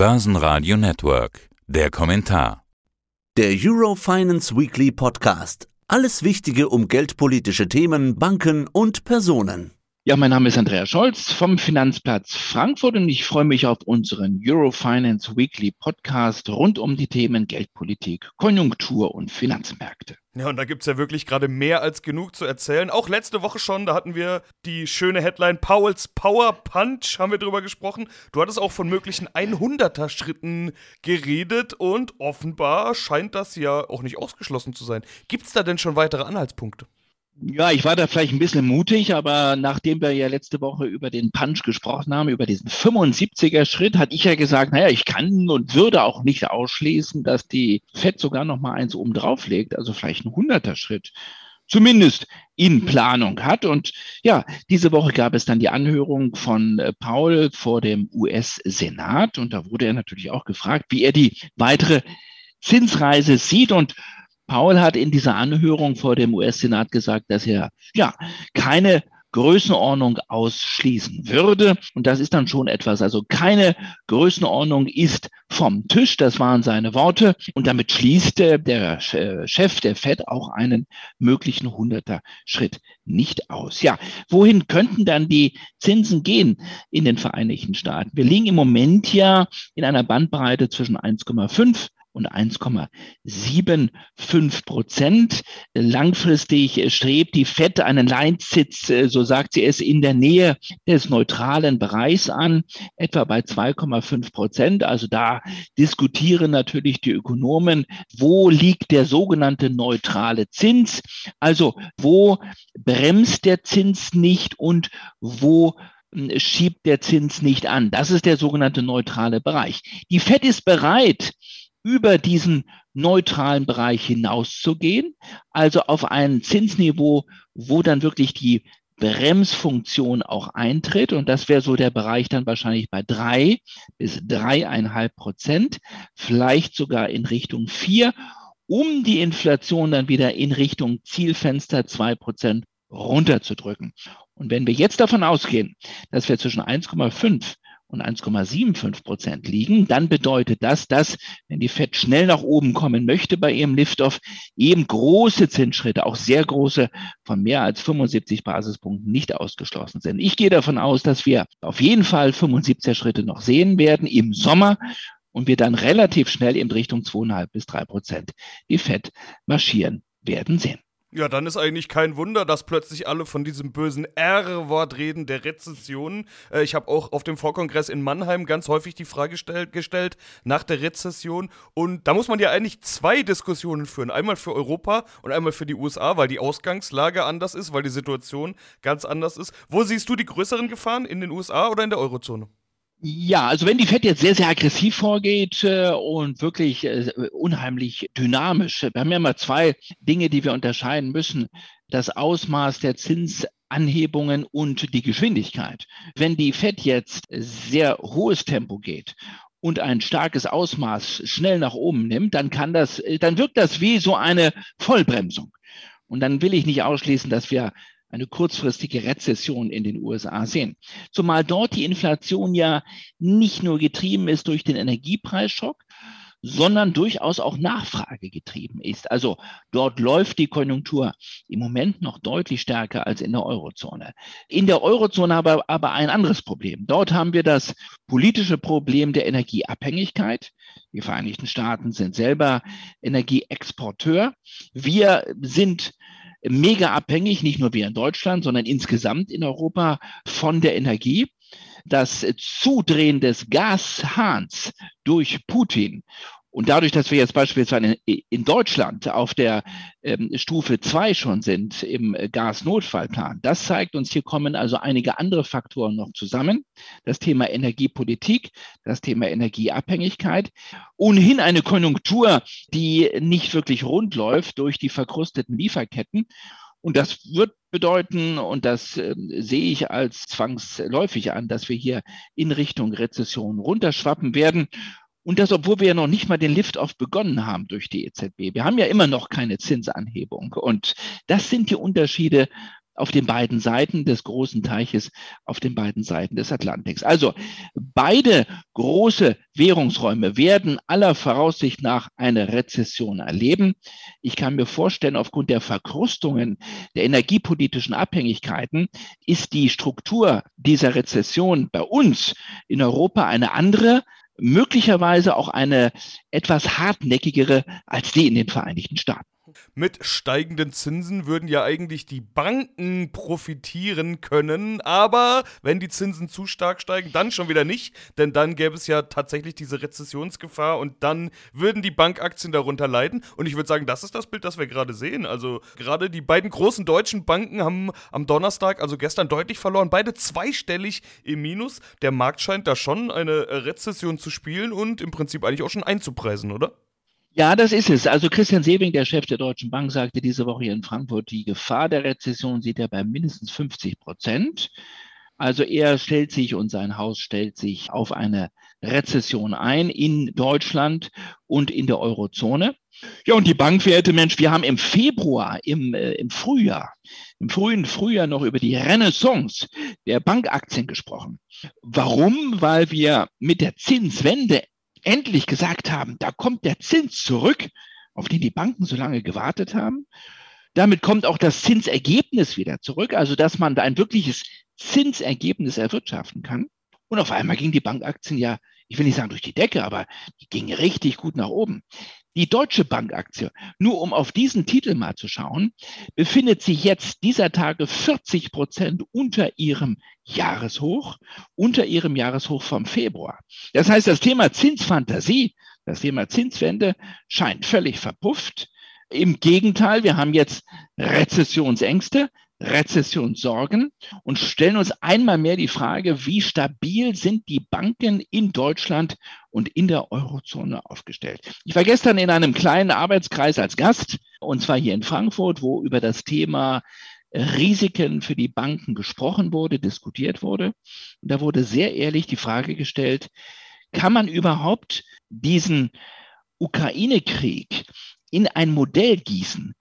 Börsenradio Network. Der Kommentar. Der Eurofinance Weekly Podcast. Alles Wichtige um geldpolitische Themen, Banken und Personen. Ja, mein Name ist Andreas Scholz vom Finanzplatz Frankfurt und ich freue mich auf unseren Eurofinance Weekly Podcast rund um die Themen Geldpolitik, Konjunktur und Finanzmärkte. Ja, und da gibt es ja wirklich gerade mehr als genug zu erzählen. Auch letzte Woche schon, da hatten wir die schöne Headline Powells Power Punch, haben wir drüber gesprochen. Du hattest auch von möglichen 100er-Schritten geredet und offenbar scheint das ja auch nicht ausgeschlossen zu sein. Gibt es da denn schon weitere Anhaltspunkte? Ja, ich war da vielleicht ein bisschen mutig, aber nachdem wir ja letzte Woche über den Punch gesprochen haben, über diesen 75er Schritt, hatte ich ja gesagt, naja, ich kann und würde auch nicht ausschließen, dass die FED sogar noch mal eins oben drauf legt, also vielleicht ein 100er Schritt zumindest in Planung hat. Und ja, diese Woche gab es dann die Anhörung von äh, Paul vor dem US-Senat und da wurde er natürlich auch gefragt, wie er die weitere Zinsreise sieht und Paul hat in dieser Anhörung vor dem US-Senat gesagt, dass er ja keine Größenordnung ausschließen würde. Und das ist dann schon etwas. Also keine Größenordnung ist vom Tisch. Das waren seine Worte. Und damit schließt der Chef der FED auch einen möglichen hunderter Schritt nicht aus. Ja, wohin könnten dann die Zinsen gehen in den Vereinigten Staaten? Wir liegen im Moment ja in einer Bandbreite zwischen 1,5 und 1,75 Prozent. Langfristig strebt die FED einen Leinsitz, äh, so sagt sie es, in der Nähe des neutralen Bereichs an, etwa bei 2,5 Prozent. Also da diskutieren natürlich die Ökonomen, wo liegt der sogenannte neutrale Zins? Also wo bremst der Zins nicht und wo hm, schiebt der Zins nicht an. Das ist der sogenannte neutrale Bereich. Die FED ist bereit, über diesen neutralen Bereich hinauszugehen, also auf ein Zinsniveau, wo dann wirklich die Bremsfunktion auch eintritt. Und das wäre so der Bereich dann wahrscheinlich bei drei bis dreieinhalb Prozent, vielleicht sogar in Richtung vier, um die Inflation dann wieder in Richtung Zielfenster zwei Prozent runterzudrücken. Und wenn wir jetzt davon ausgehen, dass wir zwischen 1,5 und 1,75 Prozent liegen, dann bedeutet das, dass, wenn die FED schnell nach oben kommen möchte bei ihrem Liftoff, eben große Zinsschritte, auch sehr große, von mehr als 75 Basispunkten nicht ausgeschlossen sind. Ich gehe davon aus, dass wir auf jeden Fall 75er Schritte noch sehen werden im Sommer und wir dann relativ schnell in Richtung 2,5 bis 3 Prozent die FED marschieren werden sehen. Ja, dann ist eigentlich kein Wunder, dass plötzlich alle von diesem bösen R-Wort reden, der Rezession. Äh, ich habe auch auf dem Vorkongress in Mannheim ganz häufig die Frage stell gestellt nach der Rezession. Und da muss man ja eigentlich zwei Diskussionen führen. Einmal für Europa und einmal für die USA, weil die Ausgangslage anders ist, weil die Situation ganz anders ist. Wo siehst du die größeren Gefahren? In den USA oder in der Eurozone? Ja, also wenn die FED jetzt sehr, sehr aggressiv vorgeht äh, und wirklich äh, unheimlich dynamisch, wir haben ja mal zwei Dinge, die wir unterscheiden müssen. Das Ausmaß der Zinsanhebungen und die Geschwindigkeit. Wenn die FED jetzt sehr hohes Tempo geht und ein starkes Ausmaß schnell nach oben nimmt, dann kann das, dann wirkt das wie so eine Vollbremsung. Und dann will ich nicht ausschließen, dass wir eine kurzfristige Rezession in den USA sehen. Zumal dort die Inflation ja nicht nur getrieben ist durch den Energiepreisschock, sondern durchaus auch Nachfrage getrieben ist. Also dort läuft die Konjunktur im Moment noch deutlich stärker als in der Eurozone. In der Eurozone aber, aber ein anderes Problem. Dort haben wir das politische Problem der Energieabhängigkeit. Die Vereinigten Staaten sind selber Energieexporteur. Wir sind mega abhängig, nicht nur wir in Deutschland, sondern insgesamt in Europa von der Energie. Das Zudrehen des Gashahns durch Putin und dadurch, dass wir jetzt beispielsweise in Deutschland auf der ähm, Stufe zwei schon sind im Gasnotfallplan, das zeigt uns, hier kommen also einige andere Faktoren noch zusammen. Das Thema Energiepolitik, das Thema Energieabhängigkeit, ohnehin eine Konjunktur, die nicht wirklich rund läuft durch die verkrusteten Lieferketten. Und das wird bedeuten, und das äh, sehe ich als zwangsläufig an, dass wir hier in Richtung Rezession runterschwappen werden. Und das, obwohl wir ja noch nicht mal den Lift-Off begonnen haben durch die EZB. Wir haben ja immer noch keine Zinsanhebung. Und das sind die Unterschiede, auf den beiden Seiten des großen Teiches, auf den beiden Seiten des Atlantiks. Also beide große Währungsräume werden aller Voraussicht nach eine Rezession erleben. Ich kann mir vorstellen, aufgrund der Verkrustungen, der energiepolitischen Abhängigkeiten, ist die Struktur dieser Rezession bei uns in Europa eine andere, möglicherweise auch eine etwas hartnäckigere als die in den Vereinigten Staaten. Mit steigenden Zinsen würden ja eigentlich die Banken profitieren können, aber wenn die Zinsen zu stark steigen, dann schon wieder nicht, denn dann gäbe es ja tatsächlich diese Rezessionsgefahr und dann würden die Bankaktien darunter leiden. Und ich würde sagen, das ist das Bild, das wir gerade sehen. Also gerade die beiden großen deutschen Banken haben am Donnerstag, also gestern, deutlich verloren, beide zweistellig im Minus. Der Markt scheint da schon eine Rezession zu spielen und im Prinzip eigentlich auch schon einzupreisen, oder? Ja, das ist es. Also Christian Sewing, der Chef der Deutschen Bank, sagte diese Woche hier in Frankfurt, die Gefahr der Rezession sieht er bei mindestens 50 Prozent. Also er stellt sich und sein Haus stellt sich auf eine Rezession ein in Deutschland und in der Eurozone. Ja, und die Bankwerte, Mensch, wir haben im Februar, im, äh, im Frühjahr, im frühen Frühjahr noch über die Renaissance der Bankaktien gesprochen. Warum? Weil wir mit der Zinswende endlich gesagt haben, da kommt der Zins zurück, auf den die Banken so lange gewartet haben. Damit kommt auch das Zinsergebnis wieder zurück, also dass man da ein wirkliches Zinsergebnis erwirtschaften kann. Und auf einmal gingen die Bankaktien ja, ich will nicht sagen durch die Decke, aber die gingen richtig gut nach oben. Die Deutsche Bankaktie, nur um auf diesen Titel mal zu schauen, befindet sich jetzt dieser Tage 40 Prozent unter ihrem Jahreshoch, unter ihrem Jahreshoch vom Februar. Das heißt, das Thema Zinsfantasie, das Thema Zinswende scheint völlig verpufft. Im Gegenteil, wir haben jetzt Rezessionsängste, Rezessionssorgen und stellen uns einmal mehr die Frage, wie stabil sind die Banken in Deutschland und in der Eurozone aufgestellt. Ich war gestern in einem kleinen Arbeitskreis als Gast, und zwar hier in Frankfurt, wo über das Thema Risiken für die Banken gesprochen wurde, diskutiert wurde. Und da wurde sehr ehrlich die Frage gestellt, kann man überhaupt diesen Ukraine-Krieg in ein Modell gießen,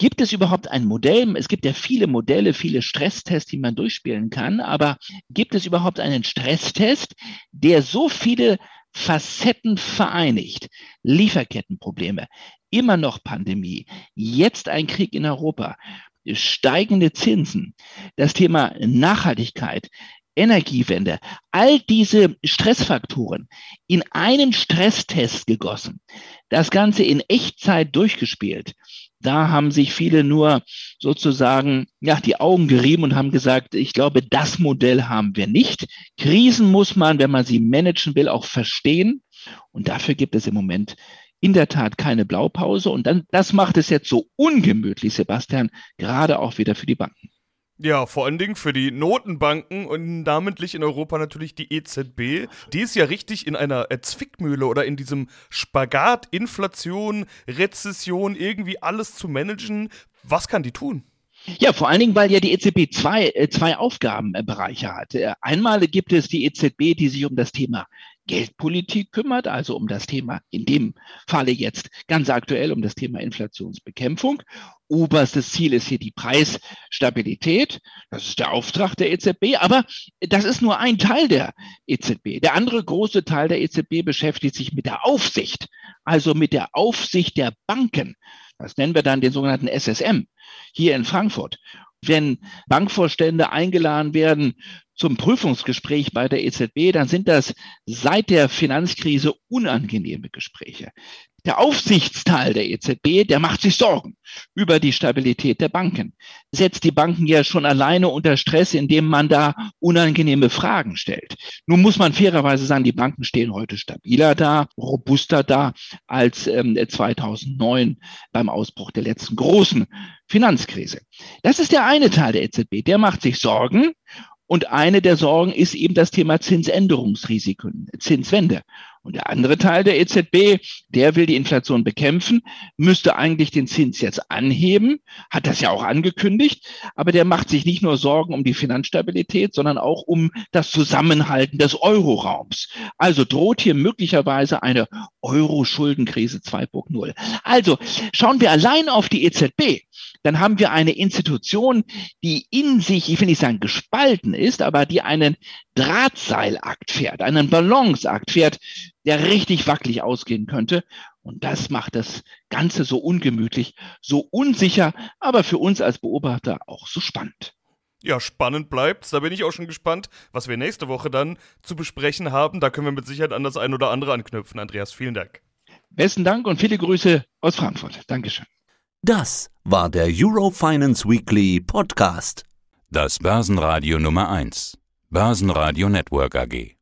Gibt es überhaupt ein Modell? Es gibt ja viele Modelle, viele Stresstests, die man durchspielen kann, aber gibt es überhaupt einen Stresstest, der so viele Facetten vereinigt? Lieferkettenprobleme, immer noch Pandemie, jetzt ein Krieg in Europa, steigende Zinsen, das Thema Nachhaltigkeit, Energiewende, all diese Stressfaktoren in einen Stresstest gegossen, das Ganze in Echtzeit durchgespielt da haben sich viele nur sozusagen ja, die Augen gerieben und haben gesagt, ich glaube, das Modell haben wir nicht. Krisen muss man, wenn man sie managen will, auch verstehen. Und dafür gibt es im Moment in der Tat keine Blaupause. Und dann, das macht es jetzt so ungemütlich, Sebastian, gerade auch wieder für die Banken. Ja, vor allen Dingen für die Notenbanken und namentlich in Europa natürlich die EZB. Die ist ja richtig in einer Zwickmühle oder in diesem Spagat, Inflation, Rezession, irgendwie alles zu managen. Was kann die tun? Ja, vor allen Dingen, weil ja die EZB zwei, äh, zwei Aufgabenbereiche hat. Äh, einmal gibt es die EZB, die sich um das Thema Geldpolitik kümmert, also um das Thema, in dem Falle jetzt ganz aktuell um das Thema Inflationsbekämpfung. Oberstes Ziel ist hier die Preisstabilität. Das ist der Auftrag der EZB, aber das ist nur ein Teil der EZB. Der andere große Teil der EZB beschäftigt sich mit der Aufsicht, also mit der Aufsicht der Banken. Das nennen wir dann den sogenannten SSM hier in Frankfurt. Wenn Bankvorstände eingeladen werden zum Prüfungsgespräch bei der EZB, dann sind das seit der Finanzkrise unangenehme Gespräche. Der Aufsichtsteil der EZB, der macht sich Sorgen über die Stabilität der Banken, setzt die Banken ja schon alleine unter Stress, indem man da unangenehme Fragen stellt. Nun muss man fairerweise sagen, die Banken stehen heute stabiler da, robuster da als ähm, 2009 beim Ausbruch der letzten großen Finanzkrise. Das ist der eine Teil der EZB, der macht sich Sorgen und eine der Sorgen ist eben das Thema Zinsänderungsrisiken, Zinswende. Und der andere Teil der EZB, der will die Inflation bekämpfen, müsste eigentlich den Zins jetzt anheben, hat das ja auch angekündigt, aber der macht sich nicht nur Sorgen um die Finanzstabilität, sondern auch um das Zusammenhalten des Euroraums. Also droht hier möglicherweise eine Euro-Schuldenkrise 2.0. Also schauen wir allein auf die EZB, dann haben wir eine Institution, die in sich, ich will nicht sagen gespalten ist, aber die einen Drahtseilakt fährt, einen Balanceakt fährt, der richtig wackelig ausgehen könnte. Und das macht das Ganze so ungemütlich, so unsicher, aber für uns als Beobachter auch so spannend. Ja, spannend bleibt's. Da bin ich auch schon gespannt, was wir nächste Woche dann zu besprechen haben. Da können wir mit Sicherheit an das ein oder andere anknüpfen. Andreas, vielen Dank. Besten Dank und viele Grüße aus Frankfurt. Dankeschön. Das war der Eurofinance Weekly Podcast. Das Börsenradio Nummer 1. Börsenradio Network AG.